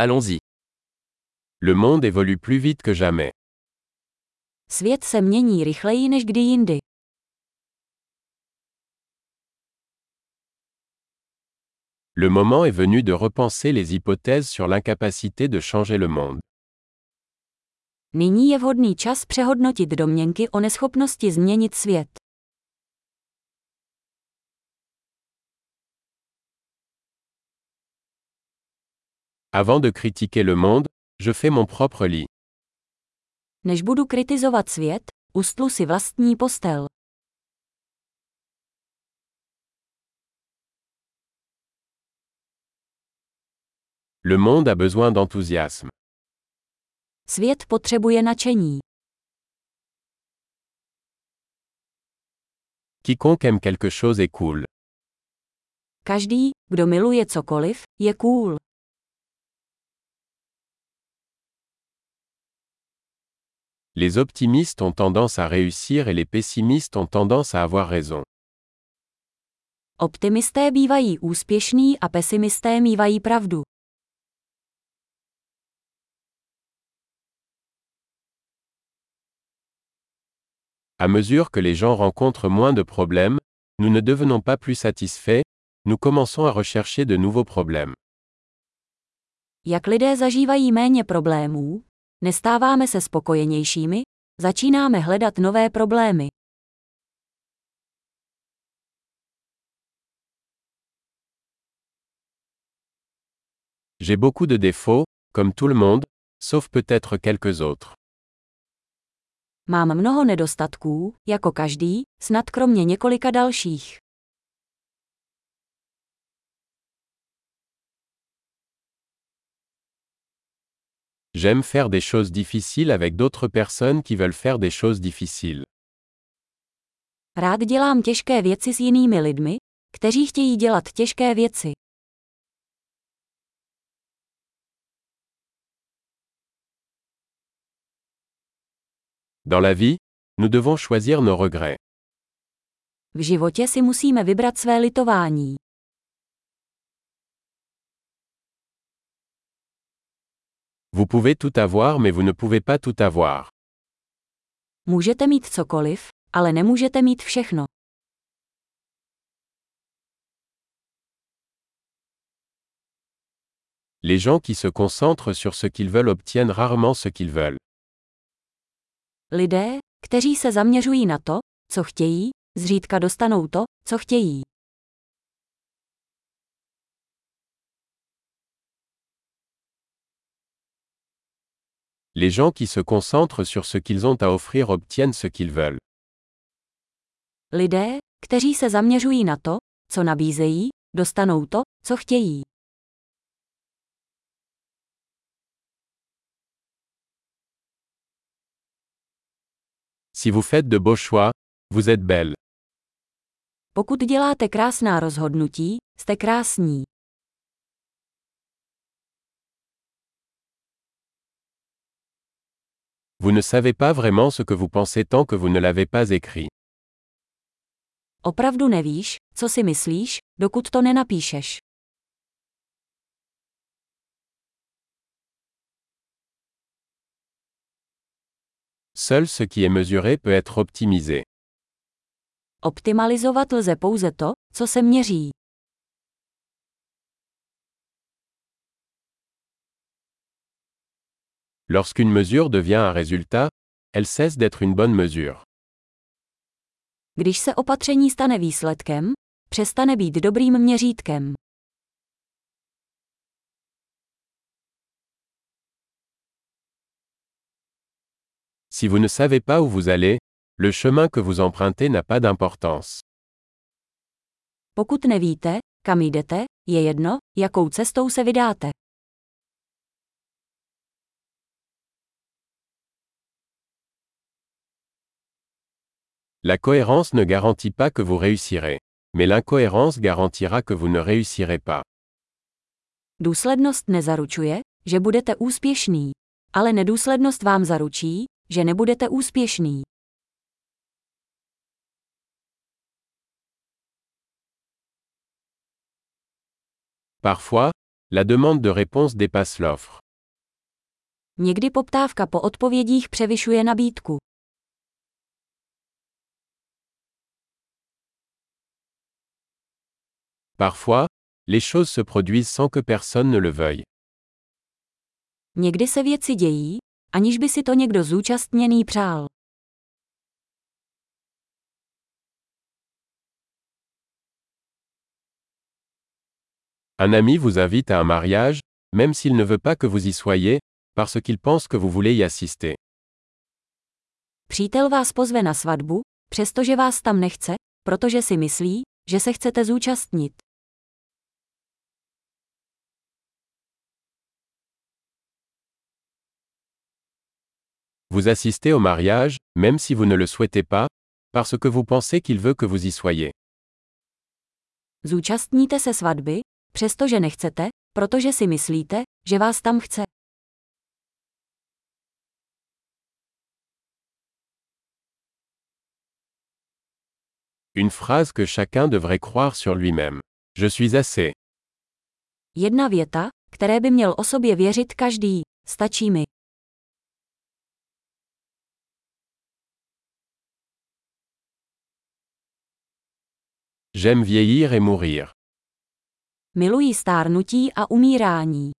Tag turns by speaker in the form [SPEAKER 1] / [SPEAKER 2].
[SPEAKER 1] Allons-y. Le monde évolue plus vite que jamais.
[SPEAKER 2] Svět se mění rychleji než kdy jindy.
[SPEAKER 1] Le moment est venu de repenser les hypothèses sur l'incapacité de changer le monde.
[SPEAKER 2] Nyní je vhodný čas přehodnotit domněnky o neschopnosti změnit svět.
[SPEAKER 1] Avant de critiquer le monde, je fais mon propre lit.
[SPEAKER 2] Než budu kritizovat svět, ustlu si vlastní postel.
[SPEAKER 1] Le monde a besoin d'enthousiasme.
[SPEAKER 2] Svět potřebuje nadšení.
[SPEAKER 1] Quiconque aime quelque chose est cool.
[SPEAKER 2] Každý, kdo miluje cokoliv, je cool.
[SPEAKER 1] Les optimistes ont tendance à réussir et les pessimistes ont tendance à avoir raison.
[SPEAKER 2] Optimisté bývají úspěšní a pesimisté pravdu.
[SPEAKER 1] À mesure que les gens rencontrent moins de problèmes, nous ne devenons pas plus satisfaits, nous commençons à rechercher de nouveaux problèmes.
[SPEAKER 2] Jak lidé zažívají méně problémů, nestáváme se spokojenějšími, začínáme hledat nové problémy.
[SPEAKER 1] J'ai beaucoup de défauts, comme tout le monde, sauf peut-être quelques autres.
[SPEAKER 2] Mám mnoho nedostatků, jako každý, snad kromě několika dalších.
[SPEAKER 1] J'aime faire des choses difficiles avec d'autres personnes qui veulent faire des choses difficiles.
[SPEAKER 2] Rád dělám těžké věci s jinými lidmi, kteří chtějí dělat těžké věci.
[SPEAKER 1] Dans la vie, nous devons choisir nos regrets.
[SPEAKER 2] V životě si musíme vybrat své litování.
[SPEAKER 1] Vous pouvez tout avoir mais vous ne pouvez pas tout avoir.
[SPEAKER 2] Můžete mít cokoliv, ale nemůžete mít všechno.
[SPEAKER 1] Les gens qui se concentrent sur ce qu'ils veulent obtiennent rarement ce qu'ils veulent.
[SPEAKER 2] Lidé, kteří se zaměřují na to, co chtějí, zřídka dostanou to, co chtějí.
[SPEAKER 1] Les gens qui se concentrent sur ce qu'ils ont à offrir obtiennent ce qu'ils veulent.
[SPEAKER 2] Lidé, kteří se zaměřují na to, co nabízejí, dostanou to, co chtějí.
[SPEAKER 1] Si vous faites de beaux choix, vous êtes belle.
[SPEAKER 2] Pokud děláte krásná rozhodnutí, jste krásní.
[SPEAKER 1] Vous ne savez pas vraiment ce que vous pensez tant que vous ne l'avez pas écrit.
[SPEAKER 2] Opravdu nevíš, co si myslíš, dokud to nenapíšeš.
[SPEAKER 1] Seul ce qui est mesuré peut être optimisé.
[SPEAKER 2] Optimalizovat lze pouze to, co se měří.
[SPEAKER 1] Lorsqu'une mesure devient un résultat, elle cesse d'être une bonne mesure.
[SPEAKER 2] Když se opatření stane výsledkem, přestane být dobrým měřítkem.
[SPEAKER 1] Si vous ne savez pas où vous allez, le chemin que vous empruntez n'a pas d'importance.
[SPEAKER 2] Pokud nevíte, kam jdete, je jedno, jakou cestou se vydáte.
[SPEAKER 1] La cohérence ne garantit pas que vous réussirez. Mais l'incohérence garantira que vous ne réussirez pas.
[SPEAKER 2] Důslednost nezaručuje, že budete úspěšný. Ale nedůslednost vám zaručí, že nebudete úspěšný.
[SPEAKER 1] Parfois, La demande de réponse dépasse l'offre.
[SPEAKER 2] Někdy poptávka po odpovědích převyšuje nabídku.
[SPEAKER 1] Parfois, les choses se produisent sans que personne ne le veuille.
[SPEAKER 2] Někdy se věci dějí, aniž by si to někdo zúčastněný přál.
[SPEAKER 1] Un ami vous invite à un mariage, même s'il ne veut pas que vous y soyez, parce qu'il pense que vous voulez y assister.
[SPEAKER 2] Přítel vás pozve na svatbu, přestože vás tam nechce, protože si myslí, že se chcete zúčastnit.
[SPEAKER 1] Vous assistez au mariage, même si vous ne le souhaitez pas, parce que vous pensez qu'il veut que vous y soyez.
[SPEAKER 2] Zúčastníte se svatby, přestože nechcete, protože si myslíte, že vás tam chce.
[SPEAKER 1] Une phrase que chacun devrait croire sur lui-même. Je suis assez.
[SPEAKER 2] Jedna věta, které by měl o sobě věřit každý. Stačí mi.
[SPEAKER 1] J'aime vieillir et mourir.
[SPEAKER 2] Miluji stárnutí a umírání.